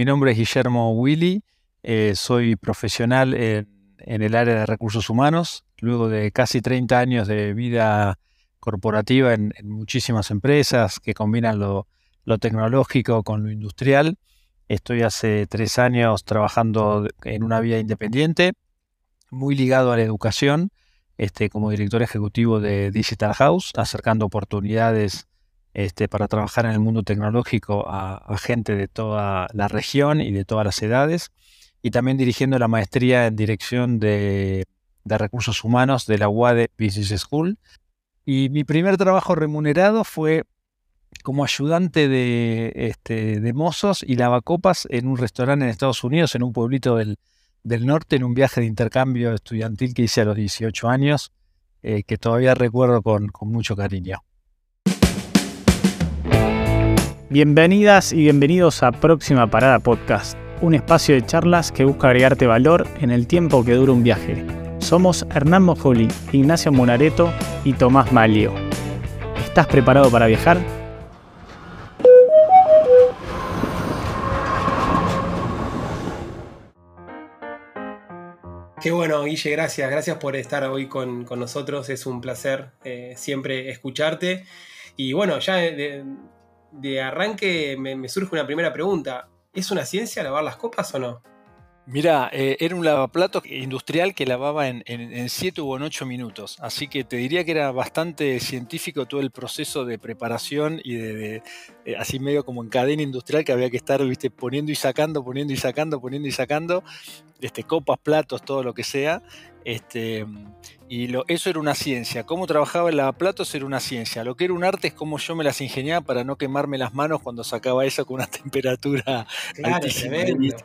Mi nombre es Guillermo Willy, eh, soy profesional en, el área de recursos humanos, luego de casi 30 años de vida corporativa en, muchísimas empresas que combinan lo, tecnológico con lo industrial. Estoy hace tres años trabajando en una vía independiente, muy ligado a la educación, este, como director ejecutivo de Digital House, acercando oportunidades este, para trabajar en el mundo tecnológico a, gente de toda la región y de todas las edades, y también dirigiendo la maestría en dirección de, recursos humanos de la UADE Business School. Y mi primer trabajo remunerado fue como ayudante de, este, mozos y lavacopas en un restaurante en Estados Unidos, en un pueblito del, norte, en un viaje de intercambio estudiantil que hice a los 18 años, eh, que todavía recuerdo con mucho cariño. Bienvenidas y bienvenidos a Próxima Parada Podcast, un espacio de charlas que busca agregarte valor en el tiempo que dura un viaje. Somos Hernán Mojoli, Ignacio Monareto y Tomás Malio. ¿Estás preparado para viajar? Qué bueno, Guille, gracias. Gracias por estar hoy con, nosotros. Es un placer eh, siempre escucharte. Y bueno, ya de arranque me, surge una primera pregunta. ¿Es una ciencia lavar las copas o no? Mira, eh, era un lavaplato industrial que lavaba en 7 u 8 minutos, así que te diría que era bastante científico todo el proceso de preparación y de, eh, así medio como en cadena industrial que había que estar viste, poniendo y sacando, poniendo y sacando, poniendo y sacando, este, copas, platos, todo lo que sea. Este, y lo, eso era una ciencia. Cómo trabajaba el lavaplatos era una ciencia. Lo que era un arte es cómo yo me las ingeniaba para no quemarme las manos cuando sacaba eso con una temperatura altísima. Tremendo.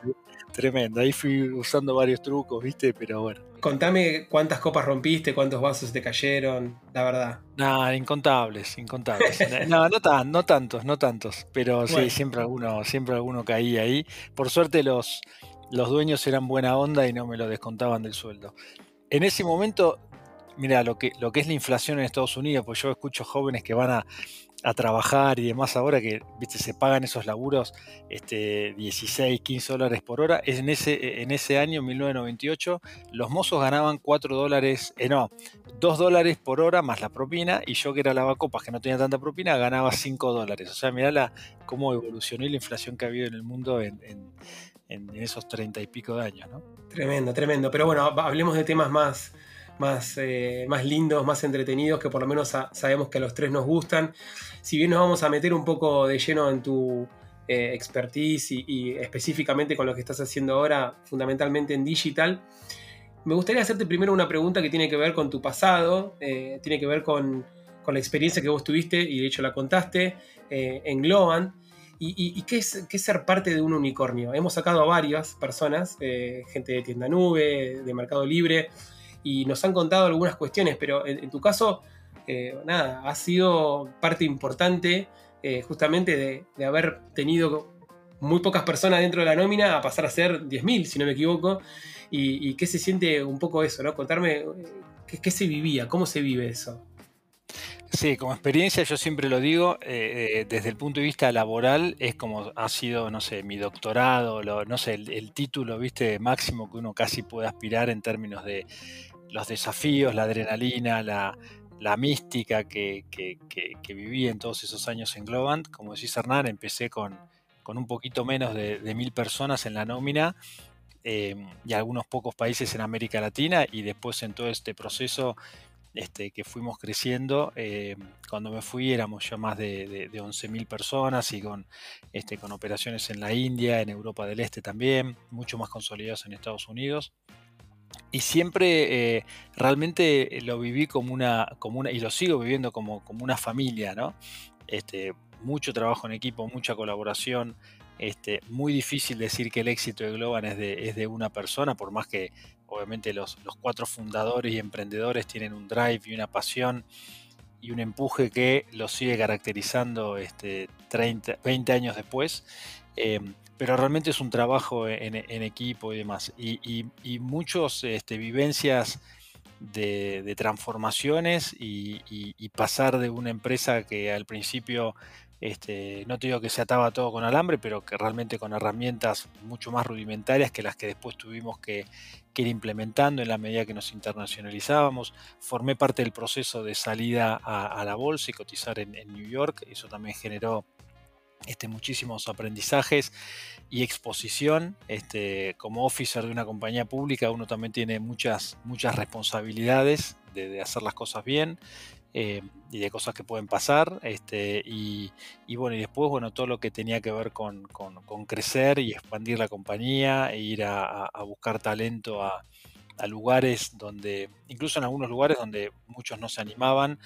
Ahí fui usando varios trucos, ¿viste? Pero bueno. Contame cuántas copas rompiste, cuántos vasos te cayeron, la verdad. No, incontables, incontables. no, no, tan, no tantos, no tantos. Pero sí, siempre alguno, siempre alguno caía ahí. Por suerte los, los dueños eran buena onda y no me lo descontaban del sueldo. En ese momento mira, lo que, lo que es la inflación en Estados Unidos, pues yo escucho jóvenes que van a, trabajar y demás ahora que ¿viste? se pagan esos laburos este, 16, 15 dólares por hora. En ese, en ese año, 1998, los mozos ganaban 4 dólares, eh, no, 2 dólares por hora más la propina y yo que era lavacopas que no tenía tanta propina ganaba 5 dólares. O sea, mira la, cómo evolucionó la inflación que ha habido en el mundo en, en esos 30 y pico de años. ¿no? Tremendo, tremendo. Pero bueno, hablemos de temas más más, eh, más lindos, más entretenidos, que por lo menos sabemos que a los tres nos gustan. Si bien nos vamos a meter un poco de lleno en tu eh, expertise y, específicamente con lo que estás haciendo ahora, fundamentalmente en digital, me gustaría hacerte primero una pregunta que tiene que ver con tu pasado, eh, tiene que ver con, la experiencia que vos tuviste y de hecho la contaste en Globan. ¿Y, qué, es, qué, ser parte de un unicornio? Hemos sacado a varias personas, gente de tienda nube, de Mercado Libre, y nos han contado algunas cuestiones, pero en, tu caso, eh, nada, ha sido parte importante eh, justamente de, haber tenido muy pocas personas dentro de la nómina a pasar a ser 10.000, si no me equivoco, y, qué se siente un poco eso, ¿no? Contarme eh, qué, se vivía, cómo se vive eso. Sí, como experiencia yo siempre lo digo, desde el punto de vista laboral es como ha sido, no sé, mi doctorado, no sé, el, el, título, viste, máximo que uno casi puede aspirar en términos de los desafíos, la adrenalina, la, mística que, viví en todos esos años en Globant. Como decís Hernán, empecé con, un poquito menos de, mil personas en la nómina em, y algunos pocos países en América Latina y después en todo este proceso este, que fuimos creciendo, em, cuando me fui éramos ya más de, de, 11.000 personas y con, este, con operaciones en la India, en Europa del Este también, mucho más consolidados en Estados Unidos y siempre eh, realmente lo viví como una, como una, y lo sigo viviendo como, como una familia, ¿no? Este, mucho trabajo en equipo, mucha colaboración. Este, muy difícil decir que el éxito de Globan es de, es de una persona, por más que obviamente los, los, cuatro fundadores y emprendedores tienen un drive y una pasión y un empuje que los sigue caracterizando este, 30, 20 años después. Em, pero realmente es un trabajo en, equipo y demás. Y, muchas este, vivencias de, transformaciones y, pasar de una empresa que al principio este, no te digo que se ataba todo con alambre, pero que realmente con herramientas mucho más rudimentarias que las que después tuvimos que, ir implementando en la medida que nos internacionalizábamos. Formé parte del proceso de salida a, la bolsa y cotizar en, New York. Eso también generó este, muchísimos aprendizajes y exposición. Este, como officer de una compañía pública, uno también tiene muchas, muchas responsabilidades de hacer las cosas bien. Eh, y de cosas que pueden pasar. Este, y, bueno, y después, bueno, todo lo que tenía que ver con, crecer y expandir la compañía, e ir a, buscar talento a, lugares donde, incluso en algunos lugares donde muchos no se animaban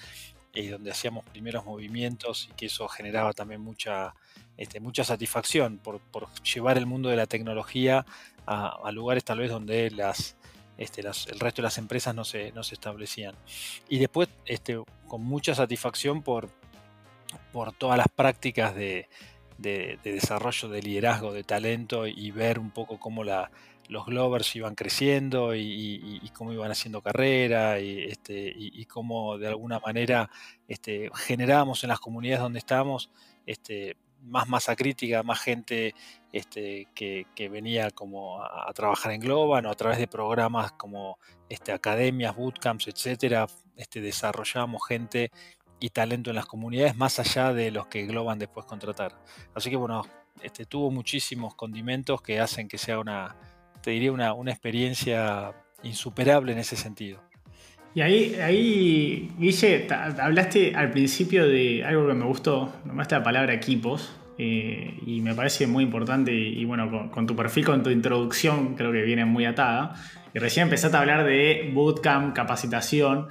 y donde hacíamos primeros movimientos y que eso generaba también mucha, este, mucha satisfacción por, por, llevar el mundo de la tecnología a lugares tal vez donde las, este, el resto de las empresas no se, no se establecían. Y después, este, con mucha satisfacción por, por todas las prácticas de, desarrollo de liderazgo, de talento y ver un poco cómo la, los Glovers iban creciendo y, cómo iban haciendo carrera y, este, y, cómo de alguna manera este, generábamos en las comunidades donde estábamos este, más masa crítica, más gente este, que, venía como a, trabajar en Globan o a través de programas como este, academias, bootcamps, etcétera, este, desarrollábamos gente y talento en las comunidades más allá de los que Globan después contratar. Así que bueno, tuvo muchísimos condimentos que hacen que sea una, te diría, una, una experiencia insuperable en ese sentido. Y ahí, ahí, Guille, hablaste al principio de algo que me gustó, nombraste la palabra equipos, eh, y me parece muy importante, y, bueno, con, tu perfil, con tu introducción, creo que viene muy atada. Y recién empezaste a hablar de bootcamp, capacitación,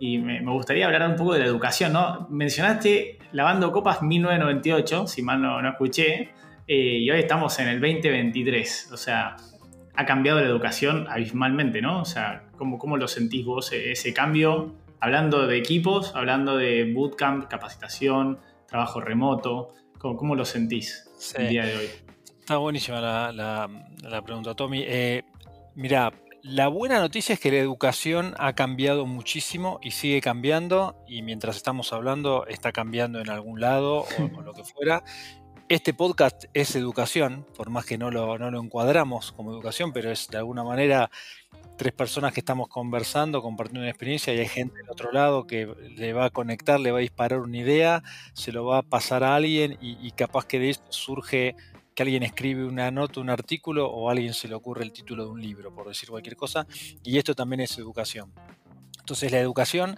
y me, gustaría hablar un poco de la educación, ¿no? Mencionaste Lavando Copas 1998, si mal no, escuché, eh, y hoy estamos en el 2023, o sea, ha cambiado la educación abismalmente, ¿no? O sea, ¿cómo, cómo lo sentís vos e, ese cambio? Hablando de equipos, hablando de bootcamp, capacitación, trabajo remoto, ¿cómo, lo sentís el día de hoy? Está buenísima la, pregunta, Tommy. Eh, mira, la buena noticia es que la educación ha cambiado muchísimo y sigue cambiando y mientras estamos hablando está cambiando en algún lado o lo que fuera este podcast es educación, por más que no lo, no lo encuadramos como educación, pero es de alguna manera tres personas que estamos conversando, compartiendo una experiencia y hay gente del otro lado que le va a conectar, le va a disparar una idea, se lo va a pasar a alguien y, capaz que de esto surge que alguien escribe una nota, un artículo o a alguien se le ocurre el título de un libro, por decir cualquier cosa, y esto también es educación. Entonces la educación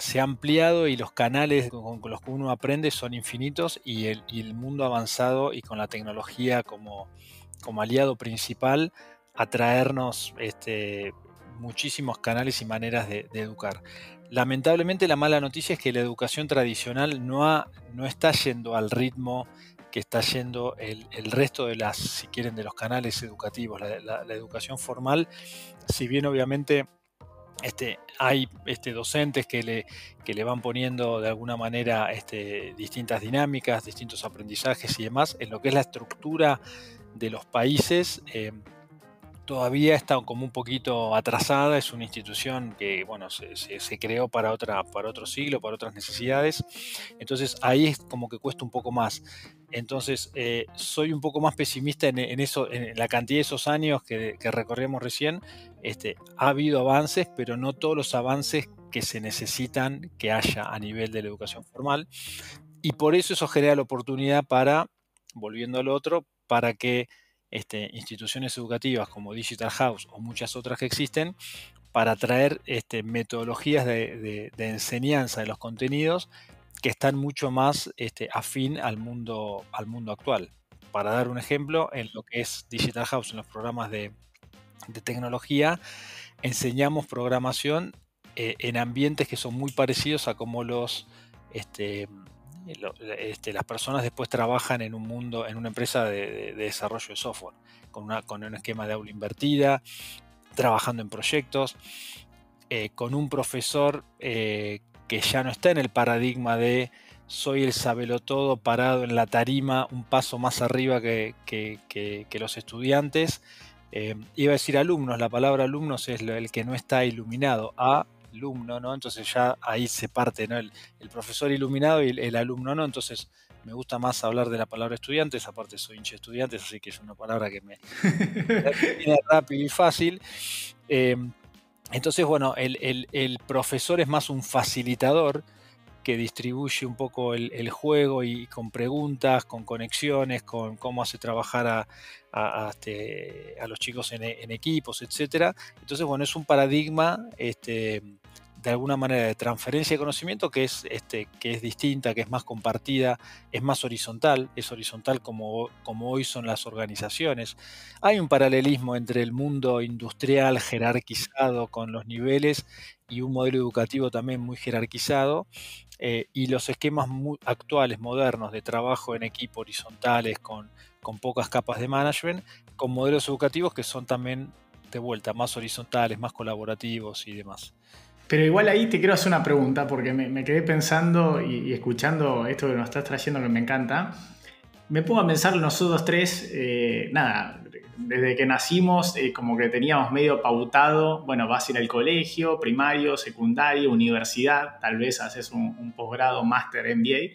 se ha ampliado y los canales con, los que uno aprende son infinitos y el, mundo avanzado y con la tecnología como, aliado principal a traernos este, muchísimos canales y maneras de, educar. Lamentablemente la mala noticia es que la educación tradicional no, no está yendo al ritmo que está yendo el, resto de las, si quieren, de los canales educativos. la educación formal, si bien obviamente este, hay este, docentes que le, le, van poniendo de alguna manera este, distintas dinámicas, distintos aprendizajes y demás. En lo que es la estructura de los países, eh, todavía está como un poquito atrasada, es una institución que bueno, se, creó para, otra, para otro siglo, para otras necesidades, entonces ahí es como que cuesta un poco más. Entonces eh, soy un poco más pesimista en, eso, en la cantidad de esos años que, que recorrimos recién. Este, ha habido avances, pero no todos los avances que se necesitan que haya a nivel de la educación formal. Y por eso eso genera la oportunidad para, volviendo al otro, para que este, instituciones educativas como Digital House o muchas otras que existen para traer este, metodologías de, enseñanza de los contenidos que están mucho más este, afín al mundo, al mundo actual. Para dar un ejemplo, en lo que es Digital House, en los programas de, tecnología, enseñamos programación eh, en ambientes que son muy parecidos a como los, este, este, las personas después trabajan en un mundo, en una empresa de, desarrollo de software, con, una, con, un esquema de aula invertida, trabajando en proyectos, eh, con un profesor eh, que ya no está en el paradigma de soy el sabelotodo parado en la tarima, un paso más arriba que, los estudiantes. Eh, iba a decir alumnos, la palabra alumnos es el que no está iluminado, a alumno, ¿no? Entonces ya ahí se parte, ¿no? El, profesor iluminado y el, alumno, ¿no? Entonces me gusta más hablar de la palabra estudiantes, aparte soy hincha de estudiantes, así que es una palabra que me, viene rápido y fácil. Em, entonces, bueno, el, profesor es más un facilitador que distribuye un poco el, juego y con preguntas, con conexiones, con cómo hace trabajar a, a, este, los chicos en, en, equipos, etc. Entonces, bueno, es un paradigma este, de alguna manera de transferencia de conocimiento que es, este, que es distinta, que es más compartida, es más horizontal, es horizontal como, como hoy son las organizaciones. Hay un paralelismo entre el mundo industrial jerarquizado con los niveles y un modelo educativo también muy jerarquizado, eh, y los esquemas actuales, modernos, de trabajo en equipo horizontales con, con pocas capas de management, con modelos educativos que son también de vuelta más horizontales, más colaborativos y demás. Pero igual ahí te quiero hacer una pregunta, porque me, quedé pensando y, escuchando esto que nos estás trayendo que me encanta. Me pongo a pensar nosotros tres, eh, nada, desde que nacimos eh, como que teníamos medio pautado, bueno, vas a ir al colegio, primario, secundario, universidad, tal vez haces un, posgrado, máster, MBA,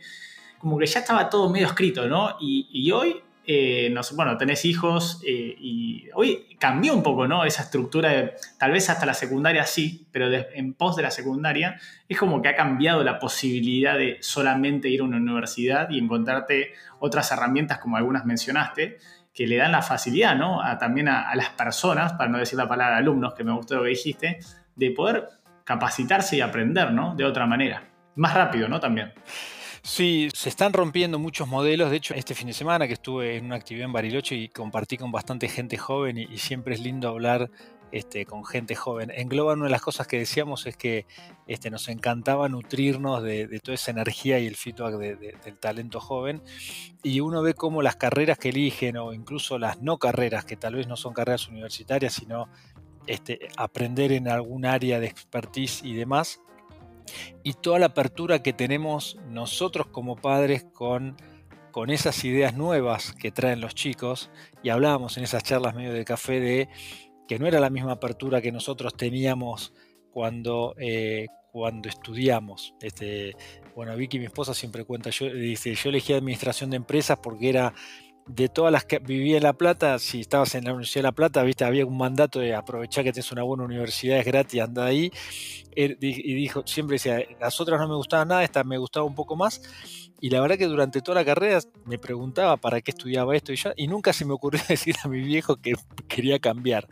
como que ya estaba todo medio escrito, ¿no? Y hoy eh, bueno, tenés hijos eh, y hoy cambió un poco, ¿no? Esa estructura tal vez hasta la secundaria sí, pero en pos de la secundaria es como que ha cambiado la posibilidad de solamente ir a una universidad y encontrarte otras herramientas como algunas mencionaste, que le dan la facilidad, ¿no? también a, las personas, para no decir la palabra alumnos, que me gustó lo que dijiste, de poder capacitarse y aprender, ¿no? De otra manera. Más rápido, ¿no? También. Sí, se están rompiendo muchos modelos. De hecho, este fin de semana que estuve en una actividad en Bariloche y compartí con bastante gente joven y, siempre es lindo hablar este, con gente joven. En Global una de las cosas que decíamos es que este, nos encantaba nutrirnos de, toda esa energía y el feedback del talento joven. Y uno ve cómo las carreras que eligen o incluso las no carreras, que tal vez no son carreras universitarias, sino este, aprender en algún área de expertise y demás, y toda la apertura que tenemos nosotros como padres con, con esas ideas nuevas que traen los chicos. Y hablábamos en esas charlas medio de café de que no era la misma apertura que nosotros teníamos cuando, eh, cuando estudiamos. Este, bueno, Vicky, mi esposa, siempre cuenta, yo, dice, yo elegí administración de empresas porque era de todas las que vivía en La Plata, si estabas en la Universidad de La Plata, había un mandato de aprovechar que tienes una buena universidad, es gratis, anda ahí. Y dijo, siempre decía, las otras no me gustaban nada, esta me gustaba un poco más. Y la verdad que durante toda la carrera me preguntaba para qué estudiaba esto y yo, y nunca se me ocurrió decir a mi viejo que quería cambiar.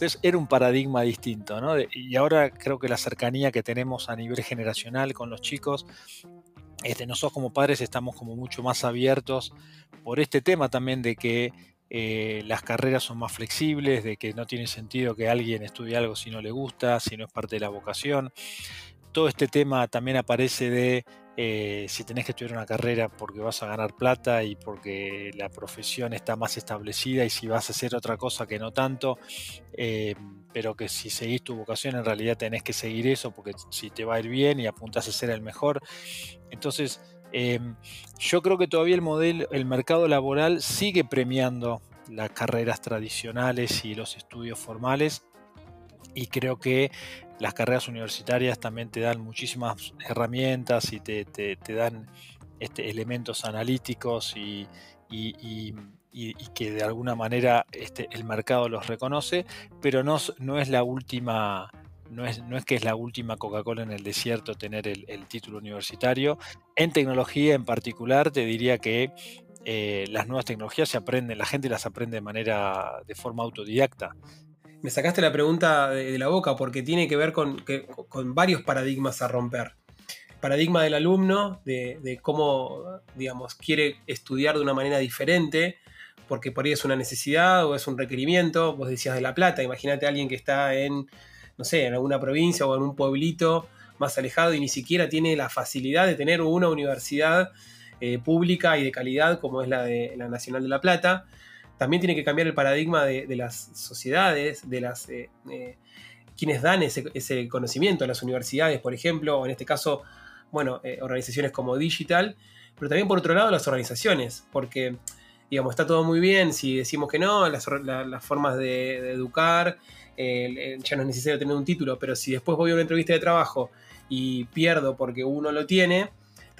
Entonces era un paradigma distinto, ¿no? Y ahora creo que la cercanía que tenemos a nivel generacional con los chicos este, nosotros como padres estamos como mucho más abiertos por este tema también de que eh, las carreras son más flexibles, de que no tiene sentido que alguien estudie algo si no le gusta, si no es parte de la vocación. Todo este tema también aparece de eh, si tenés que estudiar una carrera porque vas a ganar plata y porque la profesión está más establecida y si vas a hacer otra cosa que no tanto, eh, pero que si seguís tu vocación en realidad tenés que seguir eso porque si te va a ir bien y apuntás a ser el mejor. Entonces, em, yo creo que todavía el modelo, el mercado laboral sigue premiando las carreras tradicionales y los estudios formales y creo que las carreras universitarias también te dan muchísimas herramientas y te, dan este, elementos analíticos y, que de alguna manera este, el mercado los reconoce, pero no, no es la última no es, no es que es la última Coca-Cola en el desierto tener el, título universitario. En tecnología en particular, te diría que eh, las nuevas tecnologías se aprenden, la gente las aprende de manera, de forma autodidacta. Me sacaste la pregunta de, la boca porque tiene que ver con, varios paradigmas a romper. paradigma del alumno, de, cómo, digamos, quiere estudiar de una manera diferente, porque por ahí es una necesidad o es un requerimiento. Vos decías de La Plata, imagínate a alguien que está en no sé, en alguna provincia o en un pueblito más alejado y ni siquiera tiene la facilidad de tener una universidad eh, pública y de calidad como es la de la Nacional de La Plata. También tiene que cambiar el paradigma de, las sociedades, de las eh, eh, quienes dan ese, conocimiento, las universidades, por ejemplo, o en este caso, bueno, organizaciones como Digital, pero también por otro lado las organizaciones, porque digamos, está todo muy bien si decimos que no, las, formas de, educar, ya no es necesario tener un título, pero si después voy a una entrevista de trabajo y pierdo porque uno lo tiene,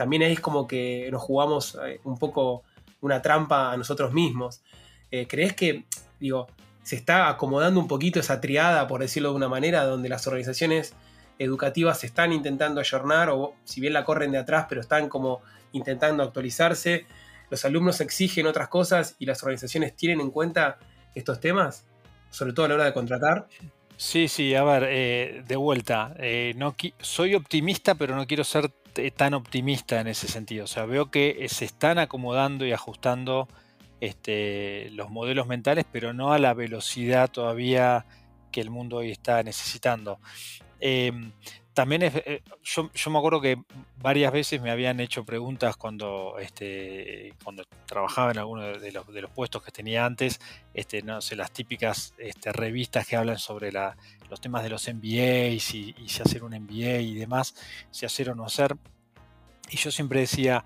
también es como que nos jugamos eh, un poco una trampa a nosotros mismos. Eh, ¿Crees que, digo, se está acomodando un poquito esa triada, por decirlo de una manera, donde las organizaciones educativas se están intentando ayornar, o si bien la corren de atrás, pero están como intentando actualizarse? los alumnos exigen otras cosas y las organizaciones tienen en cuenta estos temas, sobre todo a la hora de contratar? Sí, sí, a ver, eh, de vuelta, eh, no soy optimista, pero no quiero ser tan optimista en ese sentido. O sea, veo que se están acomodando y ajustando este, los modelos mentales, pero no a la velocidad todavía que el mundo hoy está necesitando. Em, también eh, yo, me acuerdo que varias veces me habían hecho preguntas cuando, este, trabajaba en alguno de los, puestos que tenía antes, este, no sé, las típicas revistas que hablan sobre los temas de los MBAs y, si hacer un MBA y demás, si hacer o no hacer. Y yo siempre decía,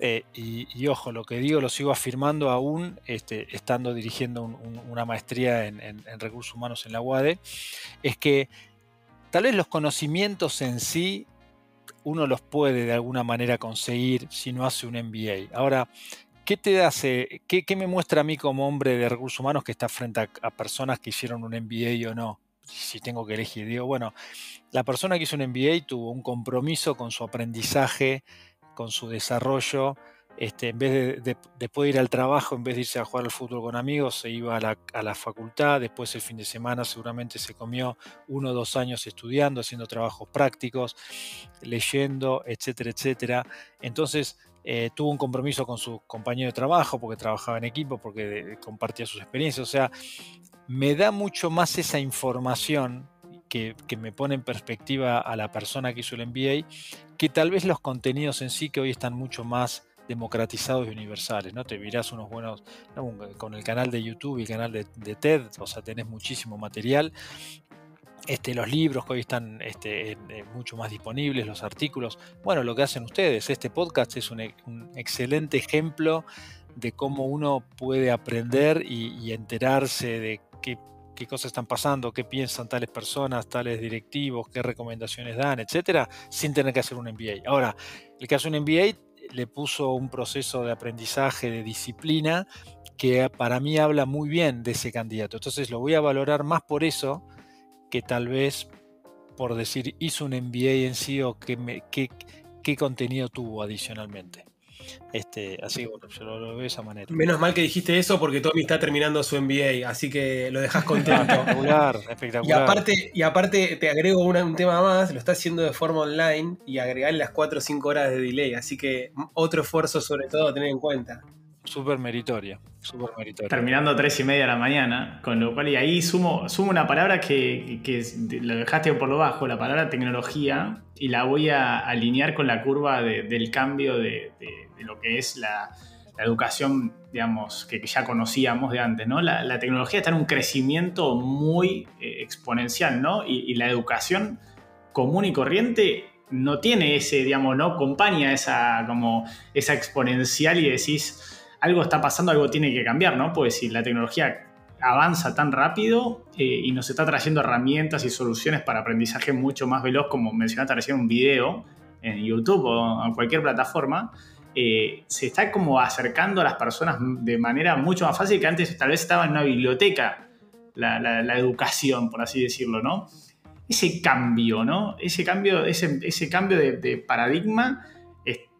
eh, y, ojo, lo que digo lo sigo afirmando aún este, estando dirigiendo una maestría en, recursos humanos en la UADE, es que Tal vez los conocimientos en sí uno los puede de alguna manera conseguir si no hace un MBA. Ahora, ¿qué te hace, qué, me muestra a mí como hombre de recursos humanos que está frente a, personas que hicieron un MBA o no? Si tengo que elegir, digo, bueno, la persona que hizo un MBA tuvo un compromiso con su aprendizaje, con su desarrollo, este, en vez de, después de ir al trabajo, en vez de irse a jugar al fútbol con amigos, se iba a la, facultad, después el fin de semana seguramente se comió uno o dos años estudiando, haciendo trabajos prácticos, leyendo, etcétera, etcétera. Entonces eh, tuvo un compromiso con su compañero de trabajo, porque trabajaba en equipo, porque compartía sus experiencias. O sea, me da mucho más esa información que, me pone en perspectiva a la persona que hizo el MBA, que tal vez los contenidos en sí que hoy están mucho más democratizados y universales, ¿no? Te mirás unos buenos, con el canal de YouTube y el canal de, TED, o sea, tenés muchísimo material. Este, los libros que hoy están este, mucho más disponibles, los artículos. Bueno, lo que hacen ustedes, este podcast es un, excelente ejemplo de cómo uno puede aprender y, enterarse de qué, qué, cosas están pasando, qué piensan tales personas, tales directivos, qué recomendaciones dan, etcétera, sin tener que hacer un MBA. Ahora, el que hace un MBA le puso un proceso de aprendizaje, de disciplina, que para mí habla muy bien de ese candidato. Entonces lo voy a valorar más por eso que tal vez por decir hizo un MBA en sí o qué, qué contenido tuvo adicionalmente. Este, así que bueno, yo lo, veo de esa manera. Menos mal que dijiste eso porque Tommy está terminando su MBA, así que lo dejas contento. espectacular, espectacular. Y aparte, y aparte te agrego un tema más, lo está haciendo de forma online y agregarle las 4 o 5 horas de delay, así que otro esfuerzo sobre todo a tener en cuenta. Súper meritoria, súper meritoria. Terminando a 3 y media de la mañana, con lo cual, y ahí sumo, sumo una palabra que, que, lo dejaste por lo bajo, la palabra tecnología, y la voy a alinear con la curva del cambio de, lo que es la, educación, digamos, que, ya conocíamos de antes, ¿no? La, tecnología está en un crecimiento muy eh, exponencial, ¿no? Y, la educación común y corriente no tiene ese, digamos, no acompaña esa, como, esa exponencial y decís, algo está pasando, algo tiene que cambiar, ¿no? Pues si la tecnología avanza tan rápido eh, y nos está trayendo herramientas y soluciones para aprendizaje mucho más veloz, como mencionaste recién un video en YouTube o en cualquier plataforma, eh, se está como acercando a las personas de manera mucho más fácil que antes tal vez estaba en una biblioteca la, educación, por así decirlo, ¿no? Ese cambio, ¿no? Ese cambio, ese, ese cambio de, paradigma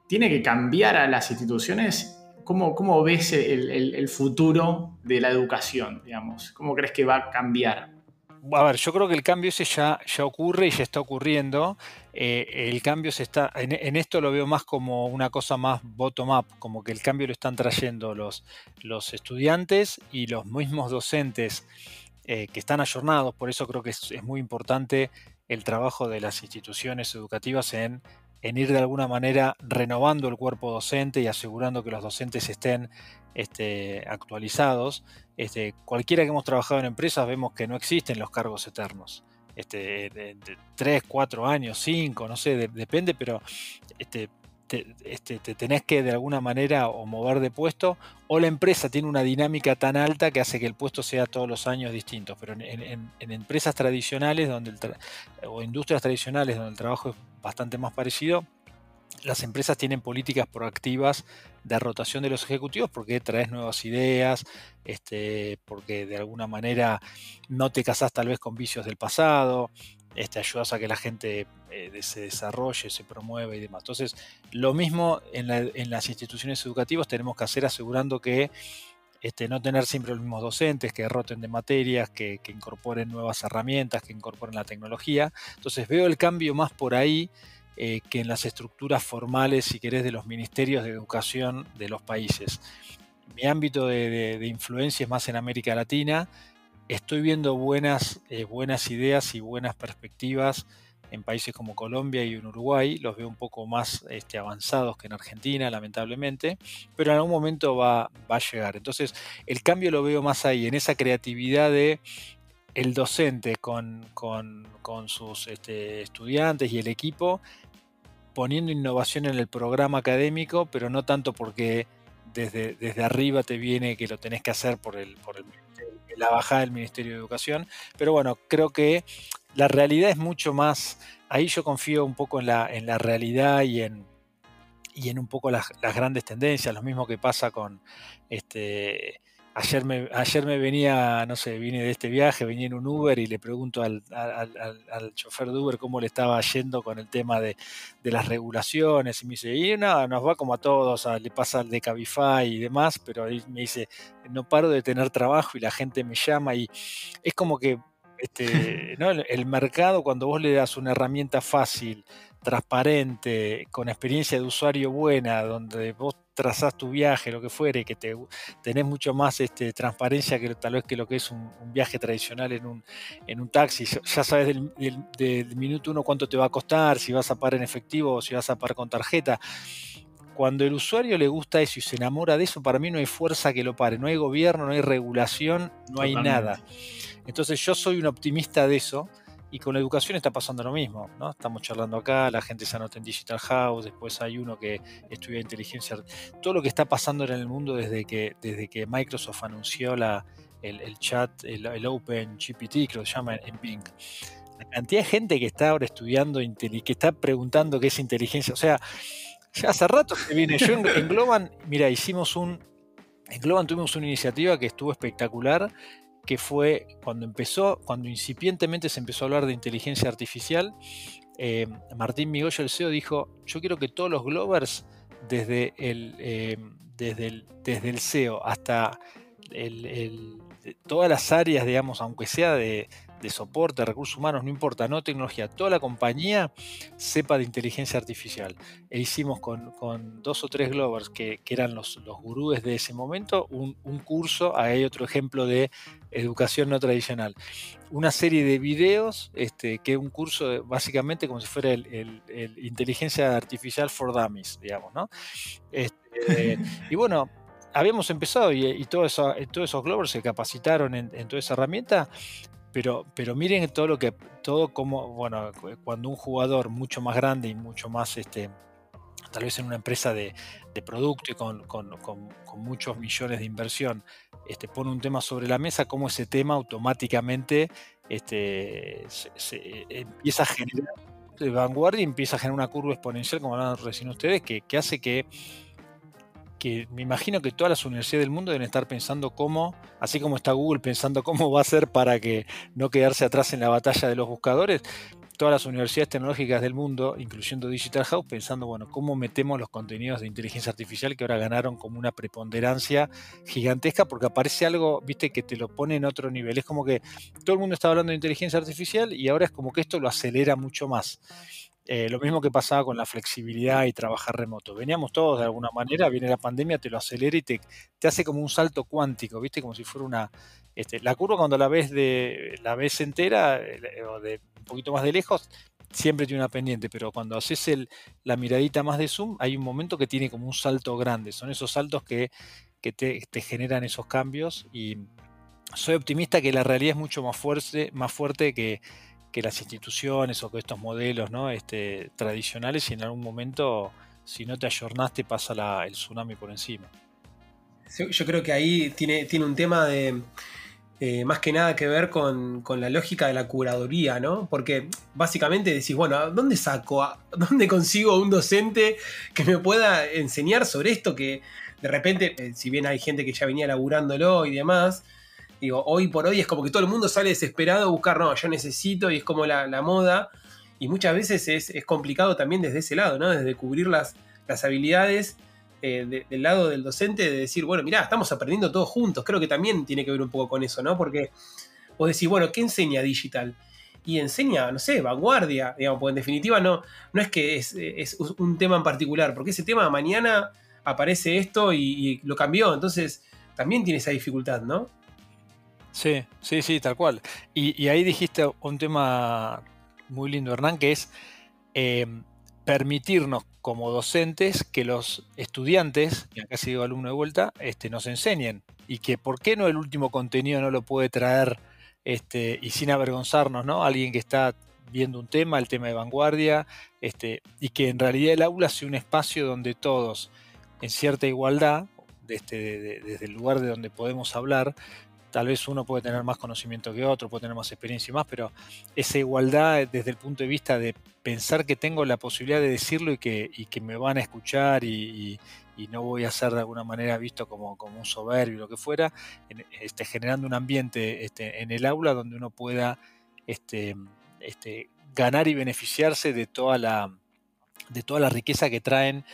tiene que cambiar a las instituciones ¿Cómo, ves el, futuro de la educación, digamos? ¿Cómo crees que va a cambiar? A ver, yo creo que el cambio ese ya, ocurre y ya está ocurriendo. Eh, el cambio se está, en, esto lo veo más como una cosa más bottom-up, como que el cambio lo están trayendo los, estudiantes y los mismos docentes eh, que están ayornados. Por eso creo que es muy importante el trabajo de las instituciones educativas en en ir de alguna manera renovando el cuerpo docente y asegurando que los docentes estén este, actualizados. Este, cualquiera que hemos trabajado en empresas vemos que no existen los cargos eternos. Este, de, 3, 4 años, 5, no sé, depende, pero este, este, te, tenés que de alguna manera o mover de puesto, o la empresa tiene una dinámica tan alta que hace que el puesto sea todos los años distinto. Pero en, empresas tradicionales donde o industrias tradicionales donde el trabajo es bastante más parecido, las empresas tienen políticas proactivas de rotación de los ejecutivos porque traes nuevas ideas, este, porque de alguna manera no te casás tal vez con vicios del pasado, este, ayudas a que la gente eh, se desarrolle, se promueva y demás. Entonces, lo mismo en, las instituciones educativas tenemos que hacer asegurando que este, no tener siempre los mismos docentes, que roten de materias, que, incorporen nuevas herramientas, que incorporen la tecnología. Entonces veo el cambio más por ahí eh, que en las estructuras formales, si querés, de los ministerios de educación de los países. Mi ámbito de influencia es más en América Latina estoy viendo buenas, eh, buenas ideas y buenas perspectivas en países como Colombia y Uruguay. Los veo un poco más este, avanzados que en Argentina, lamentablemente, pero en algún momento va, a llegar. Entonces, el cambio lo veo más ahí, en esa creatividad de el docente con, sus este, estudiantes y el equipo, poniendo innovación en el programa académico, pero no tanto porque desde, desde arriba te viene que lo tenés que hacer por el, por el la bajada del Ministerio de Educación. Pero bueno, creo que la realidad es mucho más, ahí yo confío un poco en la, en la realidad y en, y en un poco las, las grandes tendencias, lo mismo que pasa con este Ayer me, ayer me venía, no sé, vine de este viaje, venía en un Uber y le pregunto al, chofer de Uber cómo le estaba yendo con el tema de, las regulaciones. Y me dice, y no, nos va como a todos, le pasa al de Cabify y demás, pero ahí me dice, no paro de tener trabajo y la gente me llama y es como que este, ¿no? el mercado cuando vos le das una herramienta fácil, transparente, con experiencia de usuario buena, donde vos trazás tu viaje, lo que fuere, que te, tenés mucho más este, transparencia que tal vez que lo que es un, viaje tradicional en un, en un taxi. Ya sabes del, minuto uno cuánto te va a costar, si vas a pagar en efectivo o si vas a pagar con tarjeta. Cuando el usuario le gusta eso y se enamora de eso, para mí no hay fuerza que lo pare. No hay gobierno, no hay regulación, no hay nada. Entonces yo soy un optimista de eso y con la educación está pasando lo mismo, ¿no? Estamos charlando acá, la gente se anota en Digital House, después hay uno que estudia inteligencia. Todo lo que está pasando en el mundo desde que, desde que Microsoft anunció la, el, chat, el, Open GPT, que lo llama en Bing. La cantidad de gente que está ahora estudiando, que está preguntando qué es inteligencia. O sea, ya hace rato que viene. Yo en Globan, mira, hicimos un. En Globan tuvimos una iniciativa que estuvo espectacular que fue cuando empezó, cuando incipientemente se empezó a hablar de inteligencia artificial, eh, Martín Migoyo, el CEO, dijo, yo quiero que todos los Glovers, desde el, eh, desde el, desde el CEO hasta todas las áreas, digamos, aunque sea de, de soporte, recursos humanos, no importa, no tecnología, toda la compañía sepa de inteligencia artificial. E hicimos con, dos o tres Glovers que, eran los, los gurúes de ese momento un, curso, ahí hay otro ejemplo de educación no tradicional. Una serie de videos, este, que es un curso básicamente como si fuera el, inteligencia artificial for dummies, digamos, ¿no? Este, y bueno, habíamos empezado y, todos esos Glovers se capacitaron en, en, toda esa herramienta pero, pero miren todo lo que, todo como, bueno, cuando un jugador mucho más grande y mucho más, este, tal vez en una empresa de, producto y con, muchos millones de inversión, este, pone un tema sobre la mesa, como ese tema automáticamente este, se, empieza a generar de vanguardia y empieza a generar una curva exponencial, como hablaban recién ustedes, que, que hace que que me imagino que todas las universidades del mundo deben estar pensando cómo, así como está Google pensando cómo va a ser para que no quedarse atrás en la batalla de los buscadores, todas las universidades tecnológicas del mundo, incluyendo Digital House, pensando, bueno, cómo metemos los contenidos de inteligencia artificial que ahora ganaron como una preponderancia gigantesca, porque aparece algo, viste, que te lo pone en otro nivel. Es como que todo el mundo está hablando de inteligencia artificial y ahora es como que esto lo acelera mucho más. Eh, lo mismo que pasaba con la flexibilidad y trabajar remoto. Veníamos todos de alguna manera, viene la pandemia, te lo acelera y te, te hace como un salto cuántico, ¿viste? Como si fuera una. Este, la curva cuando la ves de la ves entera eh, o de un poquito más de lejos, siempre tiene una pendiente, pero cuando haces el, la miradita más de zoom, hay un momento que tiene como un salto grande. Son esos saltos que, que te, te, generan esos cambios y soy optimista que la realidad es mucho más fuerte, más fuerte que, que las instituciones o que estos modelos ¿no? este, tradicionales y en algún momento si no te ayornaste pasa el tsunami por encima. Yo creo que ahí tiene, tiene un tema de eh, más que nada que ver con, la lógica de la curaduría, ¿no? Porque básicamente decís, bueno, ¿dónde saco? ¿Dónde consigo un docente que me pueda enseñar sobre esto que de repente, eh, si bien hay gente que ya venía laburándolo y demás, digo, hoy por hoy es como que todo el mundo sale desesperado a buscar, no, yo necesito y es como la, moda. Y muchas veces es, complicado también desde ese lado, ¿no? Desde cubrir las, las habilidades eh, del lado del docente de decir, bueno, mirá, estamos aprendiendo todos juntos. Creo que también tiene que ver un poco con eso, ¿no? Porque vos decís, bueno, ¿qué enseña digital? Y enseña, no sé, vanguardia, digamos, porque en definitiva no, no es que es, un tema en particular, porque ese tema mañana aparece esto y, lo cambió, entonces también tiene esa dificultad, ¿no? Sí, sí, sí, tal cual. Y, ahí dijiste un tema muy lindo, Hernán, que es eh, permitirnos como docentes que los estudiantes, y acá sido alumno de vuelta, este, nos enseñen. Y que por qué no el último contenido no lo puede traer este, y sin avergonzarnos, ¿no? Alguien que está viendo un tema, el tema de vanguardia, este, y que en realidad el aula sea un espacio donde todos, en cierta igualdad, este, desde el lugar de donde podemos hablar, tal vez uno puede tener más conocimiento que otro, puede tener más experiencia y más, pero esa igualdad desde el punto de vista de pensar que tengo la posibilidad de decirlo y que, me van a escuchar y, no voy a ser de alguna manera visto como, un soberbio, lo que fuera, este, generando un ambiente este, en el aula donde uno pueda este, este, ganar y beneficiarse de toda la, riqueza que traen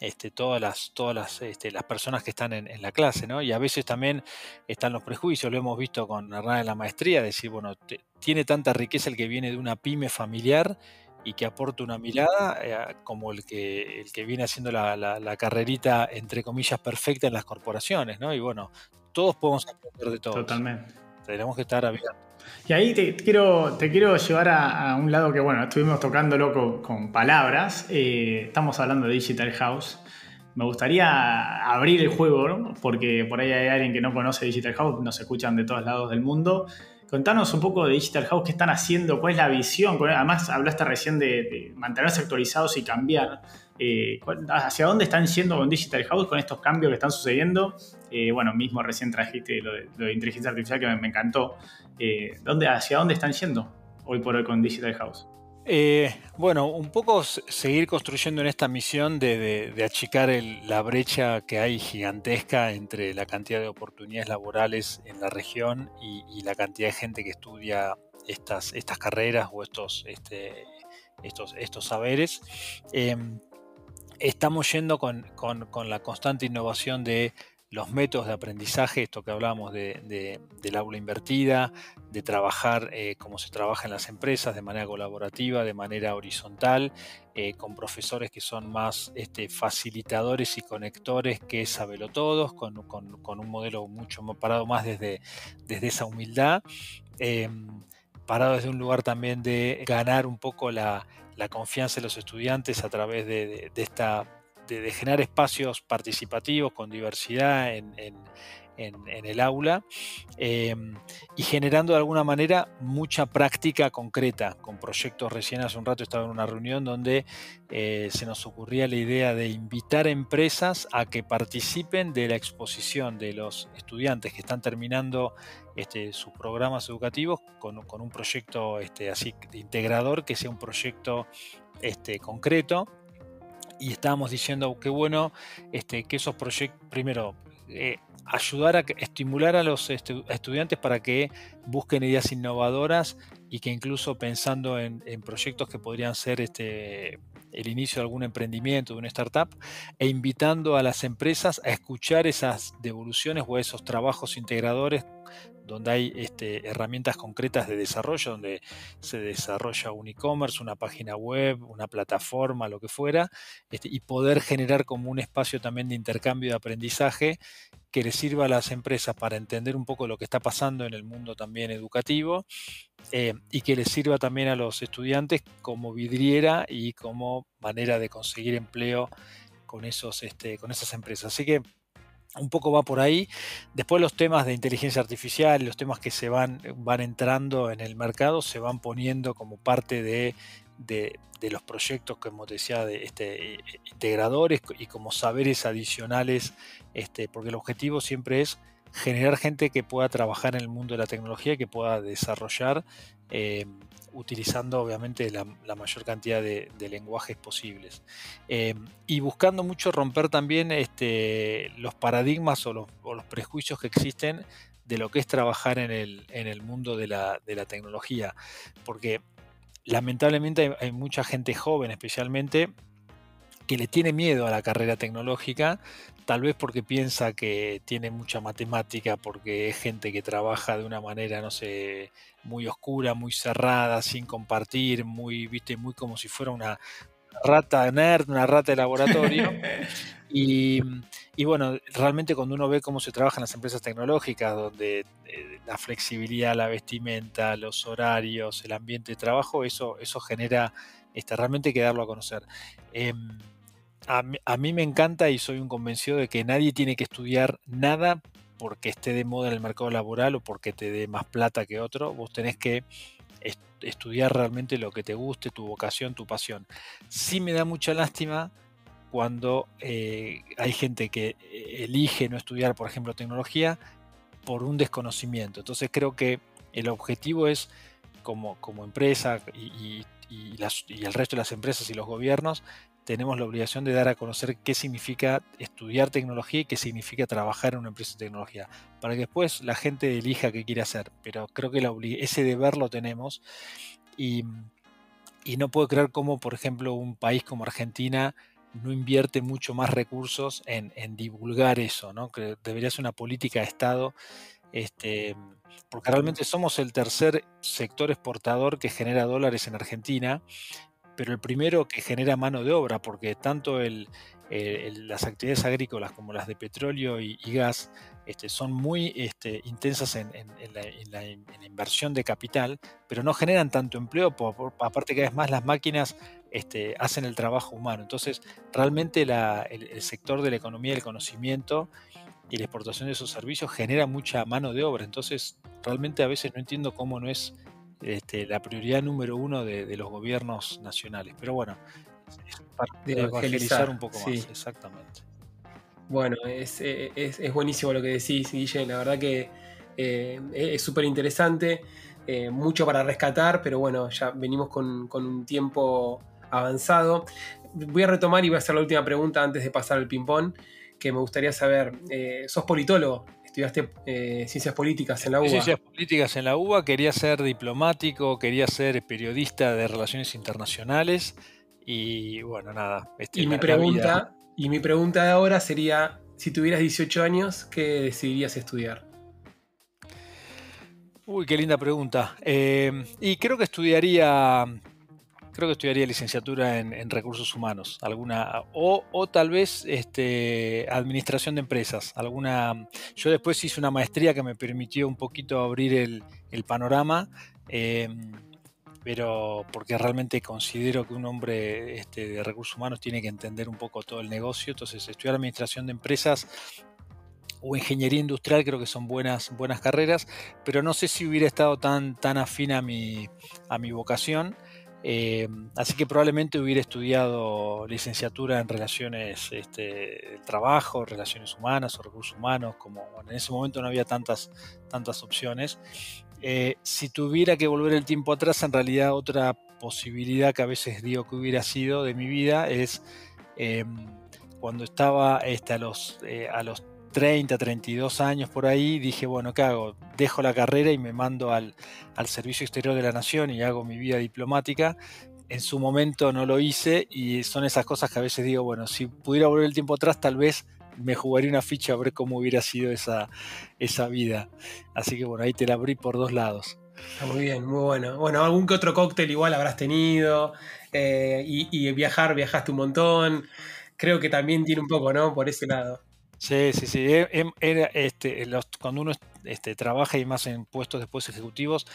este, todas las, todas las, este, las personas que están en, la clase, ¿no? Y a veces también están los prejuicios, lo hemos visto con Hernán en la maestría, decir, bueno, tiene tanta riqueza el que viene de una pyme familiar y que aporta una mirada eh, como el que, el que viene haciendo la, la, carrerita, entre comillas, perfecta en las corporaciones, ¿no? Y bueno, todos podemos aprender de todos. Totalmente. Tenemos que estar abiertos. Y ahí te quiero, te quiero llevar a, un lado que, bueno, estuvimos tocándolo con, con palabras. Eh, estamos hablando de Digital House. Me gustaría abrir el juego, porque por ahí hay alguien que no conoce Digital House, nos escuchan de todos lados del mundo. Contanos un poco de Digital House, qué están haciendo, cuál es la visión. Además, hablaste recién de, mantenerse actualizados y cambiar. Eh, ¿Hacia dónde están yendo con Digital House, con estos cambios que están sucediendo? Eh, bueno, mismo recién trajiste lo de, inteligencia artificial que me, encantó. Eh, ¿dónde, ¿Hacia dónde están yendo hoy por hoy con Digital House? Bueno, un poco seguir construyendo en esta misión de, achicar la brecha que hay gigantesca entre la cantidad de oportunidades laborales en la región y, la cantidad de gente que estudia estas, estas carreras o estos, este, estos, estos saberes. Em, estamos yendo con, la constante innovación de los métodos de aprendizaje, esto que hablábamos de, del aula invertida, de trabajar eh, como se trabaja en las empresas, de manera colaborativa, de manera horizontal, eh, con profesores que son más este, facilitadores y conectores que sabelo todos, con, un modelo mucho más parado más desde, desde esa humildad, em, parado desde un lugar también de ganar un poco la, confianza de los estudiantes a través de esta de, generar espacios participativos con diversidad en, el aula em, y generando de alguna manera mucha práctica concreta con proyectos. Recién hace un rato estaba en una reunión donde eh, se nos ocurría la idea de invitar empresas a que participen de la exposición de los estudiantes que están terminando este, sus programas educativos con, un proyecto este, así integrador que sea un proyecto este, concreto y estábamos diciendo qué bueno este, que esos proyectos, primero, eh, ayudar a estimular a los estudiantes para que busquen ideas innovadoras y que incluso pensando en, proyectos que podrían ser este, el inicio de algún emprendimiento, de una startup, e invitando a las empresas a escuchar esas devoluciones o esos trabajos integradores donde hay este, herramientas concretas de desarrollo, donde se desarrolla un e-commerce, una página web, una plataforma, lo que fuera, este, y poder generar como un espacio también de intercambio de aprendizaje que le sirva a las empresas para entender un poco lo que está pasando en el mundo también educativo eh, y que le sirva también a los estudiantes como vidriera y como manera de conseguir empleo con, esos, este, con esas empresas. Así que un poco va por ahí. Después los temas de inteligencia artificial, los temas que se van, van entrando en el mercado, se van poniendo como parte de de, los proyectos, como te decía, de este, integradores y como saberes adicionales, este, porque el objetivo siempre es generar gente que pueda trabajar en el mundo de la tecnología que pueda desarrollar eh, utilizando obviamente la, mayor cantidad de, lenguajes posibles. Eh, y buscando mucho romper también este, los paradigmas o los, prejuicios que existen de lo que es trabajar en el, mundo de la, tecnología. Porque lamentablemente hay mucha gente joven especialmente que le tiene miedo a la carrera tecnológica, tal vez porque piensa que tiene mucha matemática, porque es gente que trabaja de una manera, no sé, muy oscura, muy cerrada, sin compartir, muy, viste, muy como si fuera una rata nerd, una rata de laboratorio. y, bueno, realmente cuando uno ve cómo se trabaja en las empresas tecnológicas, donde eh, la flexibilidad, la vestimenta, los horarios, el ambiente de trabajo, eso, eso genera este, realmente que darlo a conocer. Em, a mí, me encanta y soy un convencido de que nadie tiene que estudiar nada porque esté de moda en el mercado laboral o porque te dé más plata que otro. Vos tenés que estudiar realmente lo que te guste, tu vocación, tu pasión. Sí me da mucha lástima cuando eh, hay gente que eh, elige no estudiar, por ejemplo, tecnología por un desconocimiento. Entonces creo que el objetivo es, como, empresa y, y, el resto de las empresas y los gobiernos, tenemos la obligación de dar a conocer qué significa estudiar tecnología y qué significa trabajar en una empresa de tecnología, para que después la gente elija qué quiere hacer. Pero creo que ese deber lo tenemos y, no puedo creer cómo, por ejemplo, un país como Argentina no invierte mucho más recursos en, divulgar eso, ¿no? que debería ser una política de Estado. Este, porque realmente somos el tercer sector exportador que genera dólares en Argentina pero el primero que genera mano de obra, porque tanto las actividades agrícolas como las de petróleo y, gas este, son muy este, intensas en, la, inversión de capital, pero no generan tanto empleo, aparte que vez más las máquinas este, hacen el trabajo humano. Entonces, realmente el, sector de la economía del conocimiento y la exportación de esos servicios genera mucha mano de obra. Entonces, realmente a veces no entiendo cómo no es este, la prioridad número uno de, los gobiernos nacionales. Pero bueno, para evangelizar un poco más, exactamente. Bueno, es, buenísimo lo que decís, Guille. La verdad que eh, es súper interesante, eh, mucho para rescatar, pero bueno, ya venimos con, un tiempo avanzado. Voy a retomar y voy a hacer la última pregunta antes de pasar al ping-pong, que me gustaría saber, eh, ¿sos politólogo? Estudiaste eh, ciencias políticas en la UBA. Ciencias políticas en la UBA, quería ser diplomático, quería ser periodista de relaciones internacionales y bueno, nada. Este, y, mi pregunta, y mi pregunta de ahora sería, si tuvieras 18 años, ¿qué decidirías estudiar? Uy, qué linda pregunta. Eh, y creo que estudiaría creo que estudiaría licenciatura en, recursos humanos, alguna, o, tal vez este, administración de empresas, alguna. Yo después hice una maestría que me permitió un poquito abrir el, panorama, em, pero porque realmente considero que un hombre este, de recursos humanos tiene que entender un poco todo el negocio, entonces estudiar administración de empresas o ingeniería industrial creo que son buenas, buenas carreras, pero no sé si hubiera estado tan, tan afín a mi, a mi vocación. Eh, así que probablemente hubiera estudiado licenciatura en relaciones este, trabajo, relaciones humanas o recursos humanos, como en ese momento no había tantas, tantas opciones. Eh, si tuviera que volver el tiempo atrás, en realidad otra posibilidad que a veces digo que hubiera sido de mi vida es em, cuando estaba este, a, los, eh, a los 30, 32 años por ahí, dije, bueno, ¿qué hago? Dejo la carrera y me mando al, Servicio Exterior de la Nación y hago mi vida diplomática. En su momento no lo hice y son esas cosas que a veces digo, bueno, si pudiera volver el tiempo atrás, tal vez me jugaría una ficha a ver cómo hubiera sido esa, esa vida. Así que bueno, ahí te la abrí por dos lados. muy bien, muy bueno. Bueno, algún que otro cóctel igual habrás tenido eh, y, y, viajar, viajaste un montón. Creo que también tiene un poco, ¿no? Por ese lado. Sí, sí, sí. E, em, era, este, cuando uno este, trabaja y más en puestos después ejecutivos,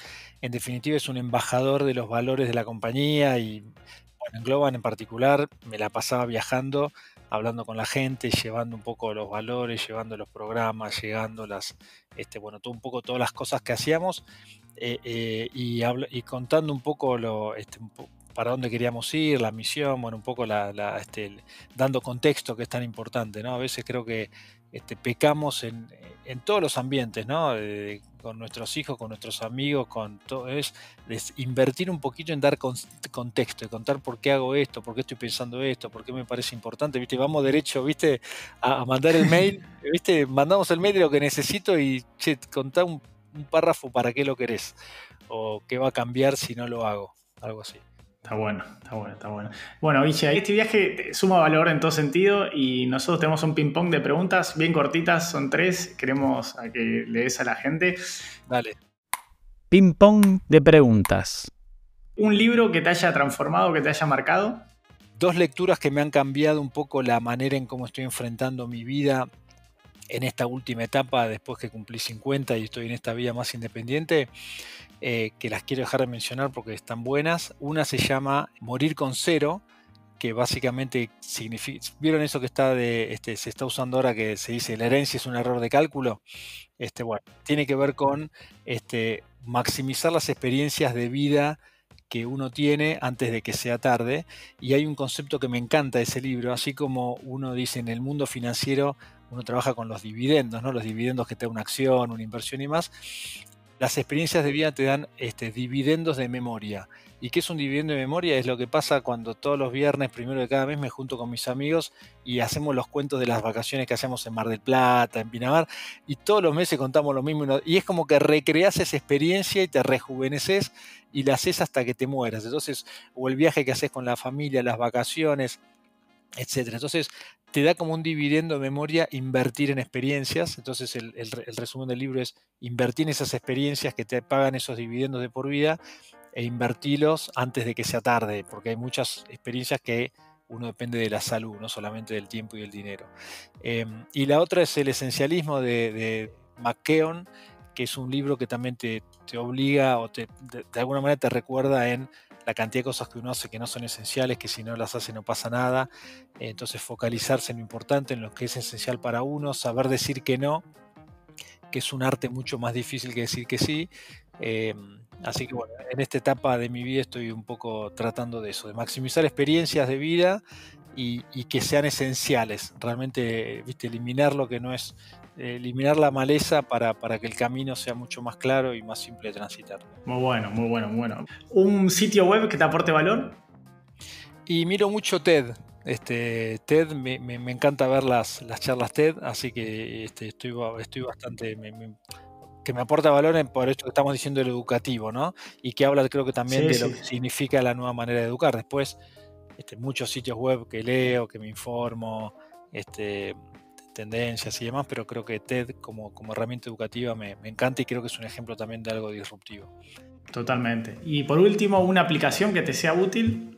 en definitiva es un embajador de los valores de la compañía y bueno, en Globan en particular me la pasaba viajando, hablando con la gente, llevando un poco los valores, llevando los programas, llegando las, este, bueno, todo un poco todas las cosas que hacíamos eh, eh, y, y, contando un poco lo, este, para dónde queríamos ir, la misión, bueno, un poco la, este, dando contexto que es tan importante, ¿no? A veces creo que este, pecamos en, todos los ambientes, ¿no? con nuestros hijos, con nuestros amigos, con todo, es, invertir un poquito en dar contexto, contar por qué hago esto, por qué estoy pensando esto, por qué me parece importante, ¿viste? Vamos derecho, ¿viste? A, mandar el mail, ¿viste? Mandamos el mail de lo que necesito y, che, contá un, un párrafo para qué lo querés, o qué va a cambiar si no lo hago, algo así. Está bueno, está bueno, está bueno. Bueno, Villa, este viaje suma valor en todo sentido y nosotros tenemos un ping-pong de preguntas bien cortitas, son tres. Queremos a que le des a la gente. Dale. Ping-pong de preguntas. ¿Un libro que te haya transformado, que te haya marcado? Dos lecturas que me han cambiado un poco la manera en cómo estoy enfrentando mi vida en esta última etapa, después que cumplí 50 y estoy en esta vida más independiente. Eh, que las quiero dejar de mencionar porque están buenas. Una se llama Morir con cero, que básicamente significa. ¿Vieron eso que está. Este, se está usando ahora que se dice la herencia es un error de cálculo? Este, bueno, tiene que ver con este, maximizar las experiencias de vida que uno tiene antes de que sea tarde. Y hay un concepto que me encanta de ese libro, así como uno dice en el mundo financiero, uno trabaja con los dividendos, ¿no? Los dividendos que te da una acción, una inversión y más las experiencias de vida te dan este, dividendos de memoria. ¿Y qué es un dividendo de memoria? Es lo que pasa cuando todos los viernes, primero de cada mes, me junto con mis amigos y hacemos los cuentos de las vacaciones que hacemos en Mar del Plata, en Pinamar, y todos los meses contamos lo mismo. Y es como que recreas esa experiencia y te rejuveneces y la haces hasta que te mueras. Entonces, o el viaje que haces con la familia, las vacaciones, etcétera. Entonces, te da como un dividendo de memoria invertir en experiencias. Entonces, el, resumen del libro es invertir en esas experiencias que te pagan esos dividendos de por vida e invertirlos antes de que sea tarde, porque hay muchas experiencias que uno depende de la salud, no solamente del tiempo y el dinero. Em, y la otra es el esencialismo de, de McKeown, que es un libro que también te, obliga o te, de alguna manera te recuerda en la cantidad de cosas que uno hace que no son esenciales, que si no las hace no pasa nada. Entonces focalizarse en lo importante, en lo que es esencial para uno, saber decir que no, que es un arte mucho más difícil que decir que sí. Em, así que bueno, en esta etapa de mi vida estoy un poco tratando de eso, de maximizar experiencias de vida y, y que sean esenciales. Realmente, viste, eliminar lo que no es eliminar la maleza para, que el camino sea mucho más claro y más simple de transitar. Muy bueno, muy bueno, muy bueno. ¿Un sitio web que te aporte valor? Y miro mucho TED. Este, TED, me, encanta ver las, las, charlas TED, así que este, estoy, estoy bastante... que me aporta valor por esto que estamos diciendo el educativo, ¿no? Y que habla creo que también de lo que significa la nueva manera de educar. Después, este, muchos sitios web que leo, que me informo, este, tendencias y demás, pero creo que TED como, como herramienta educativa me, encanta y creo que es un ejemplo también de algo disruptivo. Totalmente. Y por último, una aplicación que te sea útil.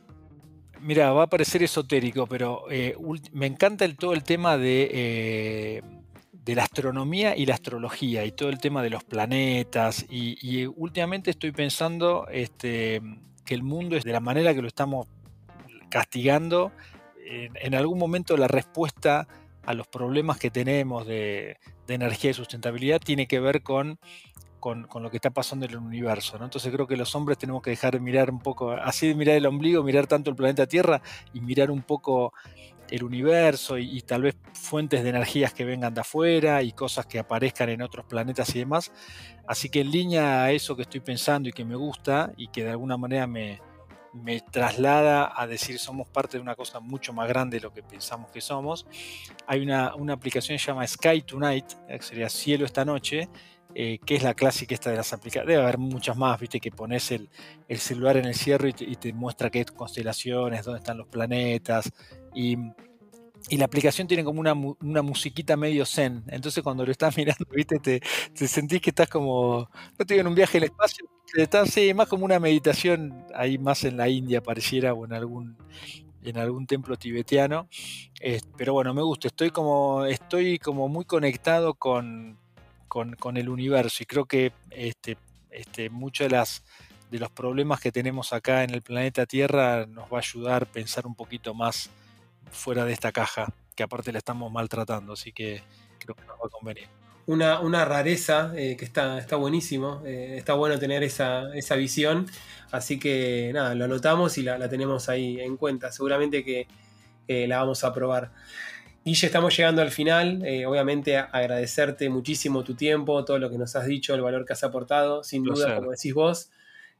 Mira, va a parecer esotérico, pero eh, me encanta el, todo el tema de, eh, de la astronomía y la astrología y todo el tema de los planetas. Y, últimamente estoy pensando este, que el mundo es de la manera que lo estamos castigando. en algún momento la respuesta a los problemas que tenemos de, energía y sustentabilidad tiene que ver con, con, lo que está pasando en el universo. ¿no? Entonces creo que los hombres tenemos que dejar de mirar un poco, así de mirar el ombligo, mirar tanto el planeta Tierra y mirar un poco el universo y, tal vez fuentes de energías que vengan de afuera y cosas que aparezcan en otros planetas y demás. Así que en línea a eso que estoy pensando y que me gusta y que de alguna manera me, me traslada a decir somos parte de una cosa mucho más grande de lo que pensamos que somos. Hay una, aplicación que se llama Sky Tonight, que sería Cielo esta noche, eh, que es la clásica esta de las aplicaciones. Debe haber muchas más, viste, que pones el, celular en el cierre y te, muestra qué constelaciones, dónde están los planetas. Y, la aplicación tiene como una, musiquita medio zen. Entonces cuando lo estás mirando, viste, te, te sentís que estás como, no te digo en un viaje al espacio, Está sí, más como una meditación ahí más en la India pareciera o en algún en algún templo tibetano. pero bueno, me gusta, estoy como, estoy como muy conectado con, con, el universo y creo que este, este, muchos de, las, de los problemas que tenemos acá en el planeta Tierra nos va a ayudar a pensar un poquito más fuera de esta caja, que aparte la estamos maltratando, así que creo que nos va a convenir. una, una rareza que está, está buenísimo. está bueno tener esa, esa, visión. Así que nada, lo anotamos y la, la tenemos ahí en cuenta. Seguramente que la vamos a probar. Guille, estamos llegando al final. Eh, obviamente agradecerte muchísimo tu tiempo, todo lo que nos has dicho, el valor que has aportado. Sin duda, como decís vos,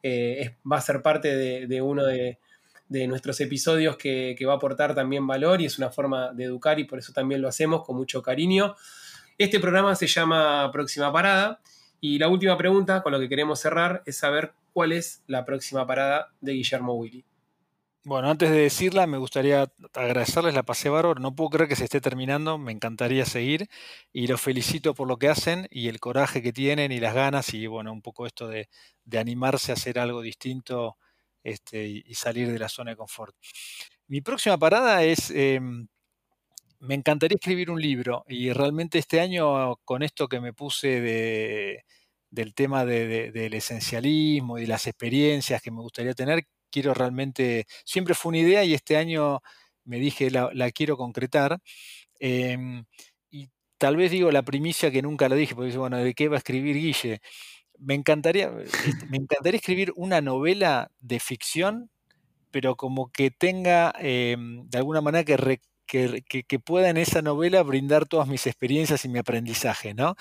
eh, va a ser parte de, uno de, nuestros episodios que, va a aportar también valor y es una forma de educar y por eso también lo hacemos con mucho cariño. Este programa se llama Próxima Parada y la última pregunta con lo que queremos cerrar es saber cuál es la próxima parada de Guillermo Willy. Bueno, antes de decirla, me gustaría agradecerles la pase bárbaro. No puedo creer que se esté terminando, me encantaría seguir y los felicito por lo que hacen y el coraje que tienen y las ganas y bueno, un poco esto de, animarse a hacer algo distinto este, y, salir de la zona de confort. Mi próxima parada es, em, me encantaría escribir un libro y realmente este año con esto que me puse de, del tema del esencialismo y las experiencias que me gustaría tener, quiero realmente, siempre fue una idea y este año me dije, la, quiero concretar. Em, y tal vez digo la primicia que nunca lo dije, porque dice, bueno, ¿de qué va a escribir Guille? Me encantaría, me encantaría escribir una novela de ficción, pero como que tenga em, de alguna manera que, que, pueda en esa novela brindar todas mis experiencias y mi aprendizaje, ¿no?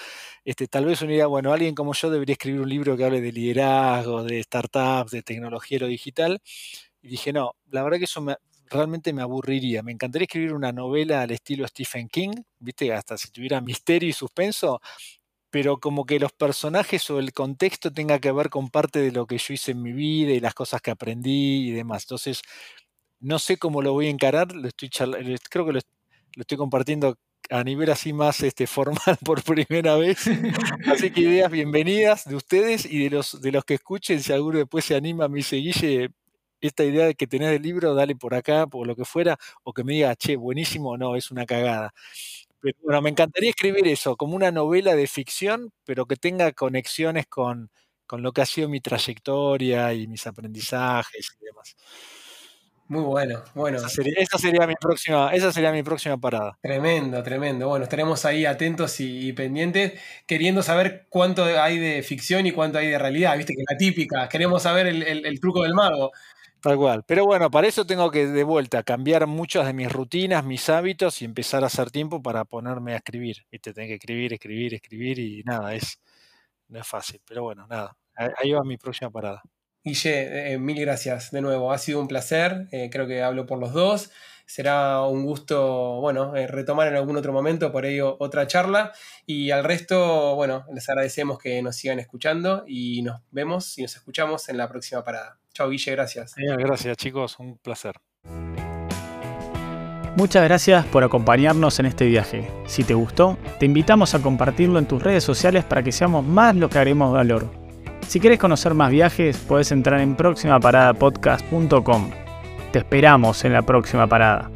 Este, tal vez una idea, bueno, alguien como yo debería escribir un libro que hable de liderazgo, de startups, de tecnología lo digital. Y dije, no, la verdad que eso realmente me aburriría. Me encantaría escribir una novela al estilo Stephen King, ¿viste? Hasta si tuviera misterio y suspenso, pero como que los personajes o el contexto tenga que ver con parte de lo que yo hice en mi vida y las cosas que aprendí y demás. Entonces, no sé cómo lo voy a encarar, lo estoy creo que lo, estoy compartiendo a nivel así más este, formal por primera vez. Así que ideas bienvenidas de ustedes y de los, de los que escuchen, si alguno después se anima, me dice, Guille, esta idea de que tenés el libro, dale por acá, por lo que fuera, o que me diga, che, buenísimo, no, es una cagada. Pero bueno, me encantaría escribir eso, como una novela de ficción, pero que tenga conexiones con, con lo que ha sido mi trayectoria y mis aprendizajes y demás. Muy bueno, bueno. Esa sería, mi próxima, esa sería mi próxima parada. Tremendo, tremendo. Bueno, estaremos ahí atentos y, pendientes, queriendo saber cuánto hay de ficción y cuánto hay de realidad. Viste que la típica, queremos saber el, truco del mago. Tal cual. Pero bueno, para eso tengo que de vuelta cambiar muchas de mis rutinas, mis hábitos y empezar a hacer tiempo para ponerme a escribir. Viste, tengo que escribir, escribir, escribir y nada, es, no es fácil. Pero bueno, nada. Ahí va mi próxima parada. Guille, eh, mil gracias de nuevo. Ha sido un placer. Eh, creo que hablo por los dos. Será un gusto, bueno, eh, retomar en algún otro momento, por ello otra charla. Y al resto, bueno, les agradecemos que nos sigan escuchando y nos vemos y nos escuchamos en la próxima parada. Chao, Guille, gracias. gracias, chicos. Un placer. Muchas gracias por acompañarnos en este viaje. Si te gustó, te invitamos a compartirlo en tus redes sociales para que seamos más lo que haremos valor. Si quieres conocer más viajes, puedes entrar en próximaparadapodcast.com. Te esperamos en la próxima parada.